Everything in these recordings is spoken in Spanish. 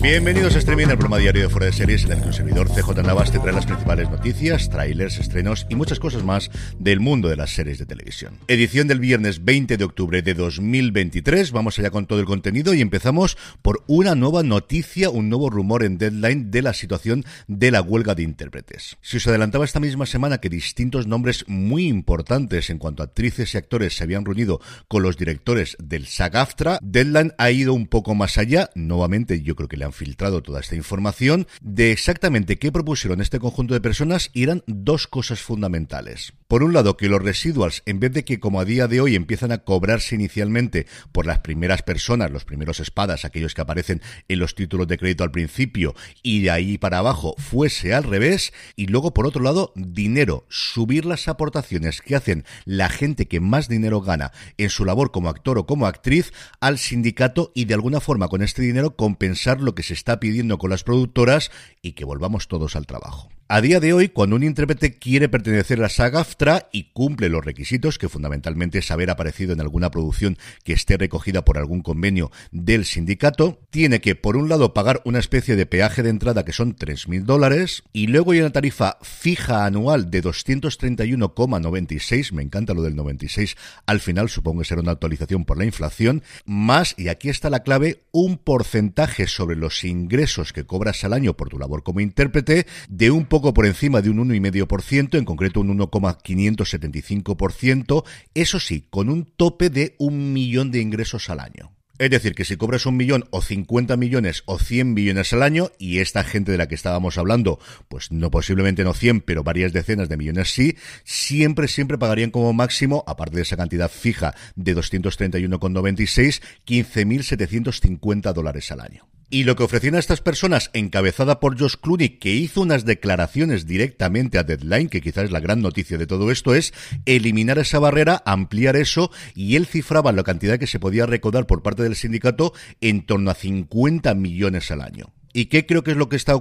Bienvenidos a Streaming, el programa diario de Fuera de Series, en el que el servidor CJ Navas te trae las principales noticias, trailers, estrenos y muchas cosas más del mundo de las series de televisión. Edición del viernes 20 de octubre de 2023. Vamos allá con todo el contenido y empezamos por una nueva noticia, un nuevo rumor en Deadline de la situación de la huelga de intérpretes. Si os adelantaba esta misma semana que distintos nombres muy importantes en cuanto a actrices y actores se habían reunido con los directores del SAG-AFTRA, Deadline ha ido un poco más allá. Nuevamente, yo creo que le han filtrado toda esta información de exactamente qué propusieron este conjunto de personas y eran dos cosas fundamentales. Por un lado, que los residuals, en vez de que como a día de hoy empiezan a cobrarse inicialmente por las primeras personas, los primeros espadas, aquellos que aparecen en los títulos de crédito al principio, y de ahí para abajo fuese al revés, y luego por otro lado, dinero, subir las aportaciones que hacen la gente que más dinero gana en su labor como actor o como actriz al sindicato y de alguna forma con este dinero compensar lo que se está pidiendo con las productoras y que volvamos todos al trabajo. A día de hoy, cuando un intérprete quiere pertenecer a la saga AFTRA y cumple los requisitos, que fundamentalmente es haber aparecido en alguna producción que esté recogida por algún convenio del sindicato, tiene que, por un lado, pagar una especie de peaje de entrada que son 3.000 dólares, y luego hay una tarifa fija anual de 231,96, me encanta lo del 96, al final supongo que será una actualización por la inflación, más, y aquí está la clave, un porcentaje sobre los ingresos que cobras al año por tu labor como intérprete de un poco por encima de un 1,5%, en concreto un 1,575%, eso sí, con un tope de un millón de ingresos al año. Es decir, que si cobras un millón o 50 millones o 100 millones al año, y esta gente de la que estábamos hablando, pues no posiblemente no 100, pero varias decenas de millones sí, siempre, siempre pagarían como máximo, aparte de esa cantidad fija de 231,96, 15.750 dólares al año. Y lo que ofrecían a estas personas, encabezada por Josh Clooney, que hizo unas declaraciones directamente a Deadline, que quizás es la gran noticia de todo esto, es eliminar esa barrera, ampliar eso, y él cifraba la cantidad que se podía recaudar por parte del sindicato en torno a 50 millones al año. ¿Y qué creo que es lo que está?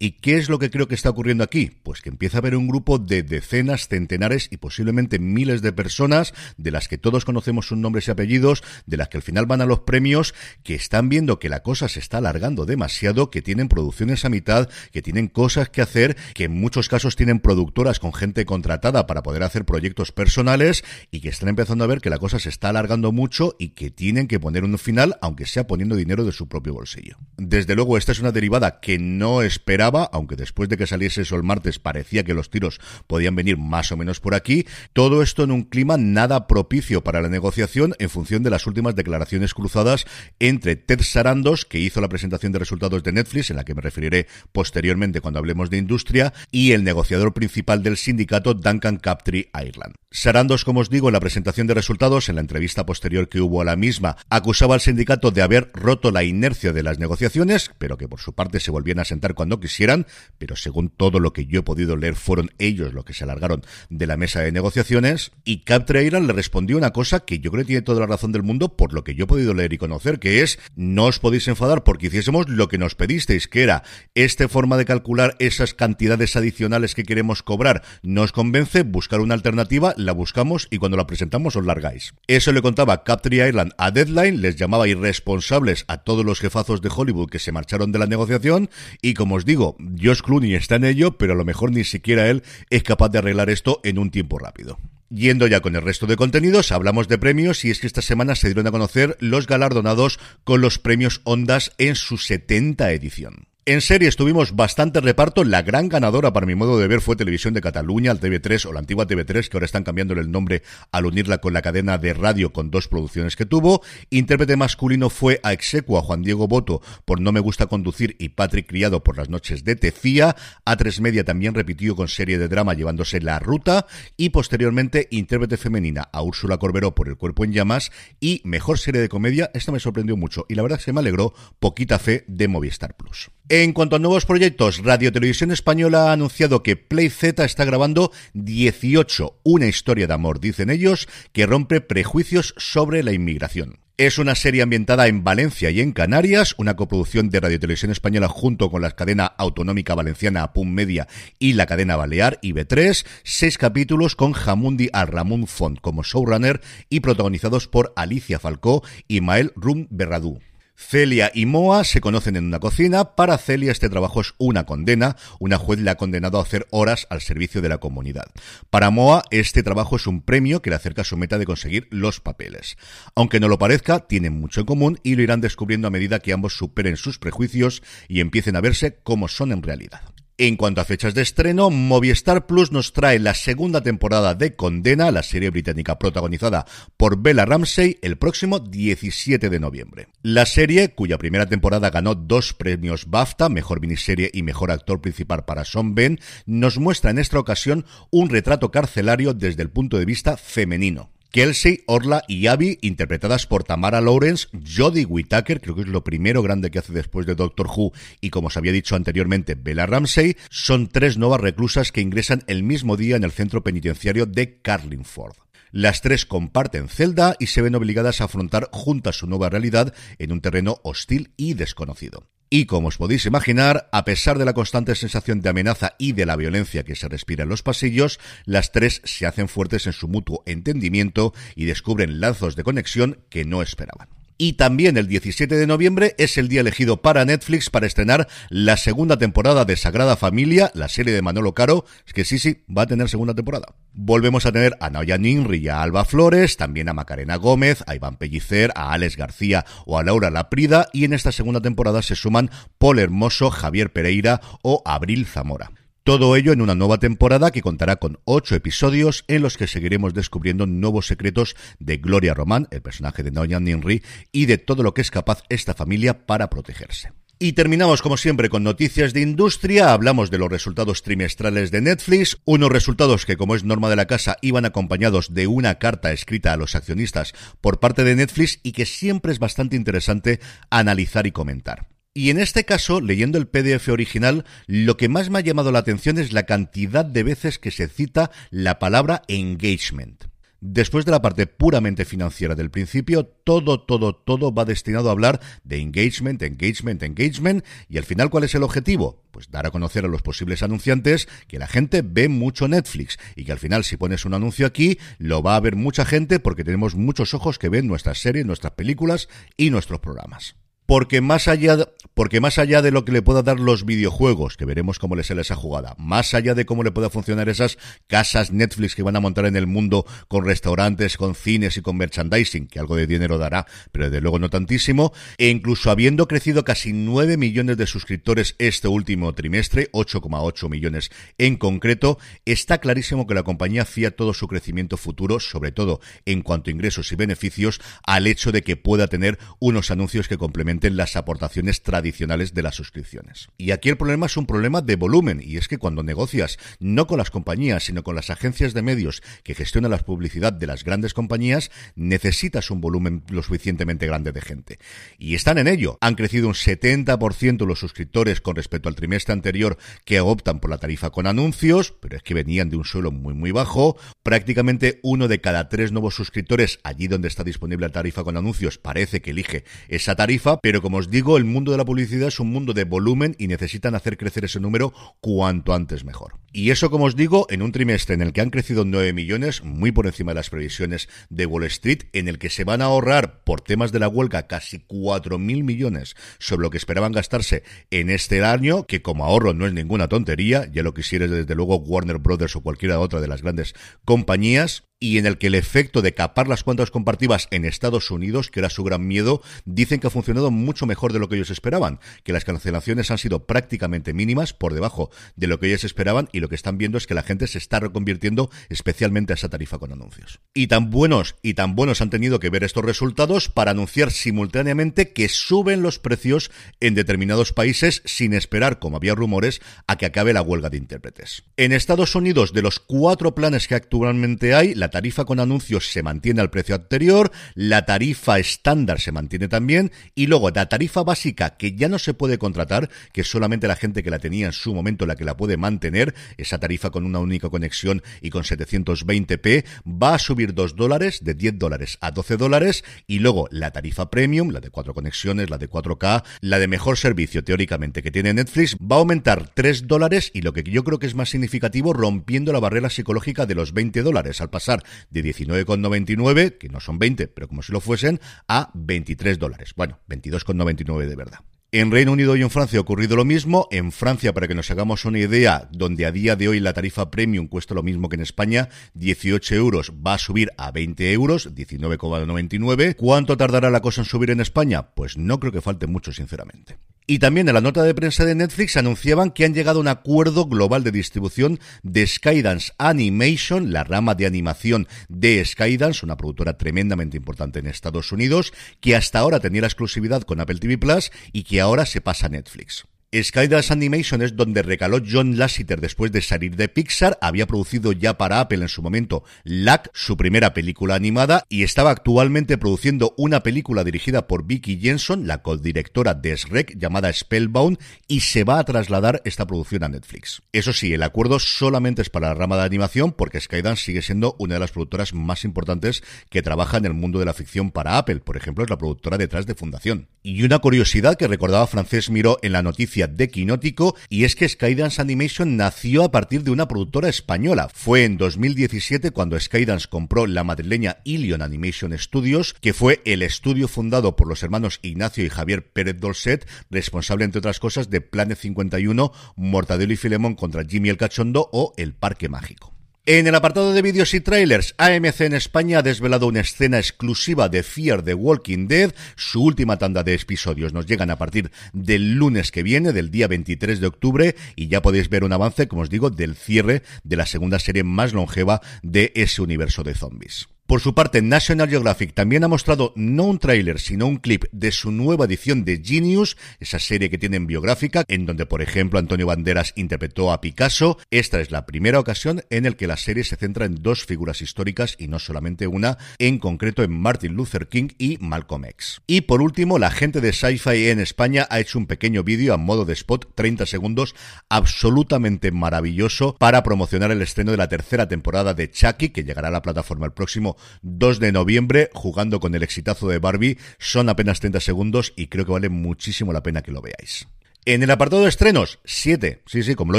¿Y qué es lo que creo que está ocurriendo aquí? Pues que empieza a haber un grupo de decenas, centenares y posiblemente miles de personas de las que todos conocemos sus nombres y apellidos, de las que al final van a los premios, que están viendo que la cosa se está alargando demasiado, que tienen producciones a mitad, que tienen cosas que hacer, que en muchos casos tienen productoras con gente contratada para poder hacer proyectos personales y que están empezando a ver que la cosa se está alargando mucho y que tienen que poner un final, aunque sea poniendo dinero de su propio bolsillo. Desde luego, esta es una derivada que no esperaba, aunque después de que saliese eso el martes parecía que los tiros podían venir más o menos por aquí, todo esto en un clima nada propicio para la negociación en función de las últimas declaraciones cruzadas entre Ted Sarandos, que hizo la presentación de resultados de Netflix, en la que me referiré posteriormente cuando hablemos de industria, y el negociador principal del sindicato, Duncan Captree Ireland. Sarandos, como os digo, en la presentación de resultados, en la entrevista posterior que hubo a la misma, acusaba al sindicato de haber roto la inercia de las negociaciones, pero que por su parte se volvían a sentar cuando quisieran, pero según todo lo que yo he podido leer fueron ellos los que se alargaron de la mesa de negociaciones y Captre Iran le respondió una cosa que yo creo que tiene toda la razón del mundo por lo que yo he podido leer y conocer, que es no os podéis enfadar porque hiciésemos lo que nos pedisteis, que era esta forma de calcular esas cantidades adicionales que queremos cobrar, nos convence, buscar una alternativa, la buscamos y cuando la presentamos os largáis. Eso le contaba Captre Ireland a Deadline, les llamaba irresponsables a todos los jefazos de Hollywood que se marcharon de la negociación y como os digo, Josh Clooney está en ello, pero a lo mejor ni siquiera él es capaz de arreglar esto en un tiempo rápido. Yendo ya con el resto de contenidos, hablamos de premios y es que esta semana se dieron a conocer los galardonados con los premios Ondas en su 70 edición. En serie estuvimos bastante reparto. La gran ganadora, para mi modo de ver, fue Televisión de Cataluña, el TV3 o la antigua TV3, que ahora están cambiándole el nombre al unirla con la cadena de radio con dos producciones que tuvo. Intérprete masculino fue a Execuo, a Juan Diego Boto por No Me Gusta Conducir y Patrick Criado por Las Noches de Tecía. A3 Media también repitió con serie de drama llevándose La Ruta. Y posteriormente, intérprete femenina a Úrsula Corberó por El Cuerpo en Llamas. Y mejor serie de comedia, esta me sorprendió mucho y la verdad que me alegró, Poquita Fe de Movistar Plus. En cuanto a nuevos proyectos, Radio Televisión Española ha anunciado que Play Z está grabando 18, una historia de amor, dicen ellos, que rompe prejuicios sobre la inmigración. Es una serie ambientada en Valencia y en Canarias, una coproducción de Radio Televisión Española junto con la cadena autonómica valenciana Apun Media y la cadena Balear IB3, seis capítulos con Jamundi Al Ramón Font como showrunner y protagonizados por Alicia Falcó y Mael Rum Berradú. Celia y Moa se conocen en una cocina. Para Celia este trabajo es una condena. Una juez le ha condenado a hacer horas al servicio de la comunidad. Para Moa este trabajo es un premio que le acerca a su meta de conseguir los papeles. Aunque no lo parezca, tienen mucho en común y lo irán descubriendo a medida que ambos superen sus prejuicios y empiecen a verse como son en realidad. En cuanto a fechas de estreno, Movistar Plus nos trae la segunda temporada de Condena, la serie británica protagonizada por Bella Ramsey, el próximo 17 de noviembre. La serie, cuya primera temporada ganó dos premios BAFTA, mejor miniserie y mejor actor principal para Sean Ben, nos muestra en esta ocasión un retrato carcelario desde el punto de vista femenino. Kelsey, Orla y Abby, interpretadas por Tamara Lawrence, Jodie Whittaker, creo que es lo primero grande que hace después de Doctor Who, y como os había dicho anteriormente, Bella Ramsey, son tres nuevas reclusas que ingresan el mismo día en el centro penitenciario de Carlingford. Las tres comparten celda y se ven obligadas a afrontar juntas su nueva realidad en un terreno hostil y desconocido. Y como os podéis imaginar, a pesar de la constante sensación de amenaza y de la violencia que se respira en los pasillos, las tres se hacen fuertes en su mutuo entendimiento y descubren lazos de conexión que no esperaban. Y también el 17 de noviembre es el día elegido para Netflix para estrenar la segunda temporada de Sagrada Familia, la serie de Manolo Caro, que sí, sí, va a tener segunda temporada. Volvemos a tener a Naya Ninri y a Alba Flores, también a Macarena Gómez, a Iván Pellicer, a Alex García o a Laura Laprida, y en esta segunda temporada se suman Paul Hermoso, Javier Pereira o Abril Zamora. Todo ello en una nueva temporada que contará con ocho episodios en los que seguiremos descubriendo nuevos secretos de Gloria Román, el personaje de Noyan Ninri, y de todo lo que es capaz esta familia para protegerse. Y terminamos como siempre con noticias de industria, hablamos de los resultados trimestrales de Netflix, unos resultados que como es norma de la casa iban acompañados de una carta escrita a los accionistas por parte de Netflix y que siempre es bastante interesante analizar y comentar. Y en este caso, leyendo el PDF original, lo que más me ha llamado la atención es la cantidad de veces que se cita la palabra engagement. Después de la parte puramente financiera del principio, todo, todo, todo va destinado a hablar de engagement, engagement, engagement. Y al final, ¿cuál es el objetivo? Pues dar a conocer a los posibles anunciantes que la gente ve mucho Netflix y que al final si pones un anuncio aquí, lo va a ver mucha gente porque tenemos muchos ojos que ven nuestras series, nuestras películas y nuestros programas porque más allá de, porque más allá de lo que le pueda dar los videojuegos, que veremos cómo le sale esa jugada, más allá de cómo le pueda funcionar esas casas Netflix que van a montar en el mundo con restaurantes, con cines y con merchandising, que algo de dinero dará, pero desde luego no tantísimo, e incluso habiendo crecido casi 9 millones de suscriptores este último trimestre, 8,8 millones en concreto, está clarísimo que la compañía fía todo su crecimiento futuro, sobre todo en cuanto a ingresos y beneficios, al hecho de que pueda tener unos anuncios que complementen las aportaciones tradicionales de las suscripciones. Y aquí el problema es un problema de volumen, y es que cuando negocias no con las compañías, sino con las agencias de medios que gestionan la publicidad de las grandes compañías, necesitas un volumen lo suficientemente grande de gente. Y están en ello. Han crecido un 70% los suscriptores con respecto al trimestre anterior que optan por la tarifa con anuncios, pero es que venían de un suelo muy muy bajo. Prácticamente uno de cada tres nuevos suscriptores allí donde está disponible la tarifa con anuncios parece que elige esa tarifa, pero como os digo, el mundo de la publicidad es un mundo de volumen y necesitan hacer crecer ese número cuanto antes mejor. Y eso, como os digo, en un trimestre en el que han crecido 9 millones, muy por encima de las previsiones de Wall Street, en el que se van a ahorrar por temas de la huelga casi 4.000 millones sobre lo que esperaban gastarse en este año, que como ahorro no es ninguna tontería, ya lo quisieres desde luego Warner Brothers o cualquiera otra de las grandes compañías, y en el que el efecto de capar las cuentas compartidas en Estados Unidos, que era su gran miedo, dicen que ha funcionado mucho mejor de lo que ellos esperaban, que las cancelaciones han sido prácticamente mínimas, por debajo de lo que ellos esperaban, y lo que están viendo es que la gente se está reconvirtiendo especialmente a esa tarifa con anuncios. Y tan buenos y tan buenos han tenido que ver estos resultados para anunciar simultáneamente que suben los precios en determinados países sin esperar, como había rumores, a que acabe la huelga de intérpretes. En Estados Unidos, de los cuatro planes que actualmente hay, la tarifa con anuncios se mantiene al precio anterior, la tarifa estándar se mantiene también, y luego la tarifa básica, que ya no se puede contratar, que solamente la gente que la tenía en su momento la que la puede mantener, esa tarifa con una única conexión y con 720p, va a subir 2 dólares, de 10 dólares a 12 dólares, y luego la tarifa premium, la de cuatro conexiones, la de 4K, la de mejor servicio teóricamente que tiene Netflix, va a aumentar 3 dólares y lo que yo creo que es más significativo, rompiendo la barrera psicológica de los 20 dólares, al pasar de 19,99, que no son 20, pero como si lo fuesen, a 23 dólares. Bueno, 22,99 de verdad. En Reino Unido y en Francia ha ocurrido lo mismo. En Francia, para que nos hagamos una idea, donde a día de hoy la tarifa premium cuesta lo mismo que en España, 18 euros, va a subir a 20 euros, 19,99. ¿Cuánto tardará la cosa en subir en España? Pues no creo que falte mucho, sinceramente. Y también en la nota de prensa de Netflix anunciaban que han llegado a un acuerdo global de distribución de Skydance Animation, la rama de animación de Skydance, una productora tremendamente importante en Estados Unidos, que hasta ahora tenía la exclusividad con Apple TV Plus y que ahora se pasa a Netflix. Skydance Animation es donde recaló John Lasseter después de salir de Pixar, había producido ya para Apple en su momento Lack, su primera película animada, y estaba actualmente produciendo una película dirigida por Vicky Jensen, la codirectora de Shrek, llamada Spellbound, y se va a trasladar esta producción a Netflix. Eso sí, el acuerdo solamente es para la rama de animación, porque Skydance sigue siendo una de las productoras más importantes que trabaja en el mundo de la ficción para Apple, por ejemplo, es la productora detrás de Fundación. Y una curiosidad que recordaba Francés Miró en la noticia de Quinótico y es que Skydance Animation nació a partir de una productora española. Fue en 2017 cuando Skydance compró la madrileña Ilion Animation Studios, que fue el estudio fundado por los hermanos Ignacio y Javier Pérez Dolcet, responsable entre otras cosas de Planet 51, Mortadelo y Filemón contra Jimmy el Cachondo o El Parque Mágico. En el apartado de vídeos y trailers, AMC en España ha desvelado una escena exclusiva de Fear the Walking Dead. Su última tanda de episodios nos llegan a partir del lunes que viene, del día 23 de octubre, y ya podéis ver un avance, como os digo, del cierre de la segunda serie más longeva de ese universo de zombies. Por su parte, National Geographic también ha mostrado no un tráiler, sino un clip de su nueva edición de Genius, esa serie que tienen biográfica, en donde, por ejemplo, Antonio Banderas interpretó a Picasso. Esta es la primera ocasión en el que la serie se centra en dos figuras históricas y no solamente una, en concreto en Martin Luther King y Malcolm X. Y por último, la gente de Sci-Fi en España ha hecho un pequeño vídeo a modo de spot, 30 segundos, absolutamente maravilloso para promocionar el estreno de la tercera temporada de Chucky, que llegará a la plataforma el próximo 2 de noviembre, jugando con el exitazo de Barbie. Son apenas 30 segundos y creo que vale muchísimo la pena que lo veáis. En el apartado de estrenos, 7, sí, sí, como lo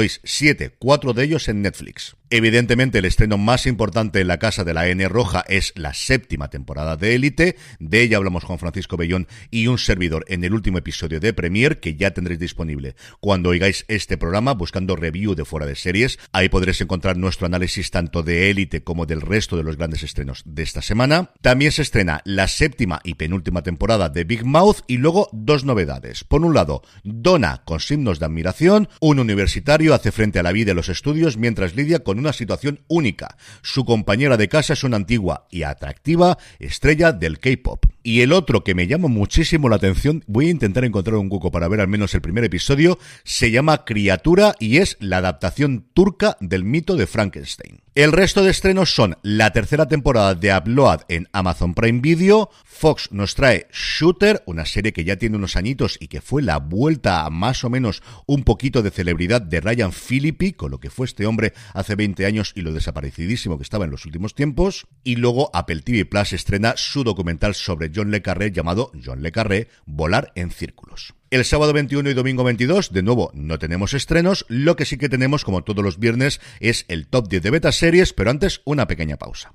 oís, 7, 4 de ellos en Netflix. Evidentemente, el estreno más importante en la casa de la N Roja es la séptima temporada de Élite. De ella hablamos Juan Francisco Bellón y un servidor en el último episodio de Premier, que ya tendréis disponible cuando oigáis este programa, buscando review de fuera de series. Ahí podréis encontrar nuestro análisis tanto de Élite como del resto de los grandes estrenos de esta semana. También se estrena la séptima y penúltima temporada de Big Mouth y luego dos novedades. Por un lado, Donna con signos de admiración, un universitario hace frente a la vida y los estudios mientras lidia con una situación única. Su compañera de casa es una antigua y atractiva estrella del K-pop. Y el otro que me llama muchísimo la atención, voy a intentar encontrar un cuco para ver al menos el primer episodio, se llama Criatura y es la adaptación turca del mito de Frankenstein. El resto de estrenos son la tercera temporada de Upload en Amazon Prime Video, Fox nos trae Shooter, una serie que ya tiene unos añitos y que fue la vuelta a más o menos un poquito de celebridad de Ryan Philippi, con lo que fue este hombre hace 20 años y lo desaparecidísimo que estaba en los últimos tiempos. Y luego Apple TV Plus estrena su documental sobre John Le Carré llamado John Le Carré, Volar en Círculos. El sábado 21 y domingo 22, de nuevo, no tenemos estrenos. Lo que sí que tenemos, como todos los viernes, es el top 10 de beta series, pero antes una pequeña pausa.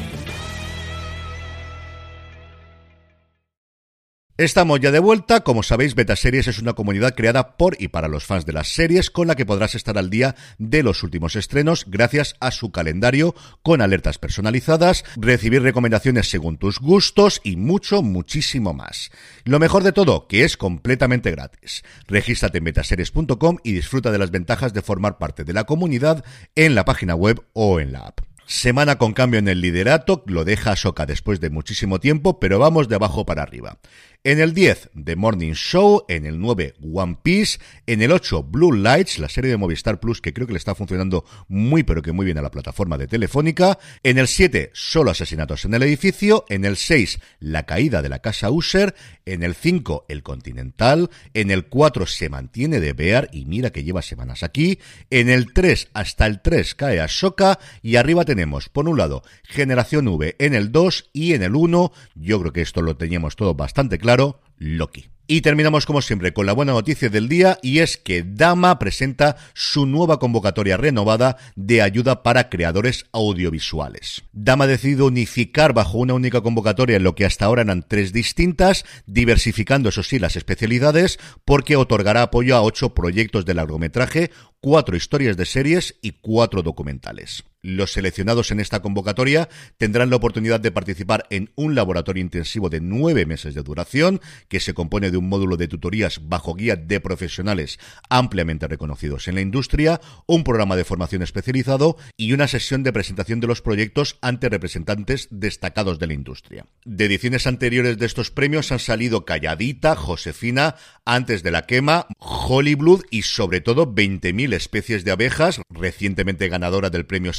Estamos ya de vuelta. Como sabéis, Betaseries es una comunidad creada por y para los fans de las series, con la que podrás estar al día de los últimos estrenos gracias a su calendario, con alertas personalizadas, recibir recomendaciones según tus gustos y mucho, muchísimo más. Lo mejor de todo, que es completamente gratis. Regístrate en betaseries.com y disfruta de las ventajas de formar parte de la comunidad en la página web o en la app. Semana con cambio en el liderato, lo deja Soka después de muchísimo tiempo, pero vamos de abajo para arriba. En el 10, The Morning Show. En el 9, One Piece. En el 8, Blue Lights, la serie de Movistar Plus que creo que le está funcionando muy pero que muy bien a la plataforma de Telefónica. En el 7, Solo asesinatos en el edificio. En el 6, La caída de la casa User. En el 5, El Continental. En el 4, se mantiene de Bear y mira que lleva semanas aquí. En el 3, hasta el 3, cae Ahsoka. Y arriba tenemos, por un lado, Generación V en el 2 y en el 1. Yo creo que esto lo teníamos todo bastante claro claro, Loki. Y terminamos como siempre con la buena noticia del día y es que Dama presenta su nueva convocatoria renovada de ayuda para creadores audiovisuales. Dama ha decidido unificar bajo una única convocatoria lo que hasta ahora eran tres distintas, diversificando eso sí las especialidades porque otorgará apoyo a ocho proyectos de largometraje, cuatro historias de series y cuatro documentales. Los seleccionados en esta convocatoria tendrán la oportunidad de participar en un laboratorio intensivo de nueve meses de duración, que se compone de un módulo de tutorías bajo guía de profesionales ampliamente reconocidos en la industria, un programa de formación especializado y una sesión de presentación de los proyectos ante representantes destacados de la industria. De ediciones anteriores de estos premios han salido Calladita, Josefina, Antes de la Quema, Hollyblood y sobre todo 20.000 especies de abejas, recientemente ganadora del premio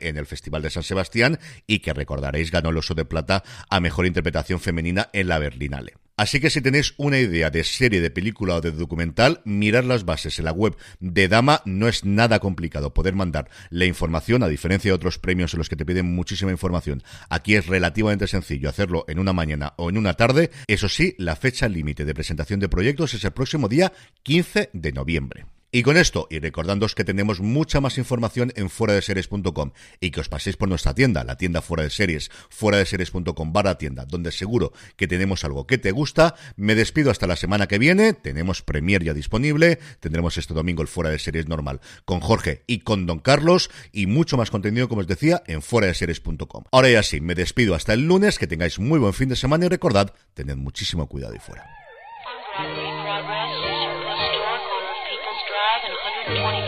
En el Festival de San Sebastián y que recordaréis ganó el Oso de Plata a Mejor Interpretación Femenina en la Berlinale. Así que si tenéis una idea de serie, de película o de documental, mirar las bases en la web de Dama no es nada complicado. Poder mandar la información, a diferencia de otros premios en los que te piden muchísima información. Aquí es relativamente sencillo hacerlo en una mañana o en una tarde. Eso sí, la fecha límite de presentación de proyectos es el próximo día 15 de noviembre. Y con esto, y recordándoos que tenemos mucha más información en fuera de series.com y que os paséis por nuestra tienda, la tienda fuera de series, fuera de series.com barra tienda, donde seguro que tenemos algo que te gusta. Me despido hasta la semana que viene, tenemos Premier ya disponible, tendremos este domingo el fuera de series normal con Jorge y con Don Carlos y mucho más contenido, como os decía, en fuera de series.com. Ahora ya sí, me despido hasta el lunes, que tengáis muy buen fin de semana y recordad, tened muchísimo cuidado y fuera. 20.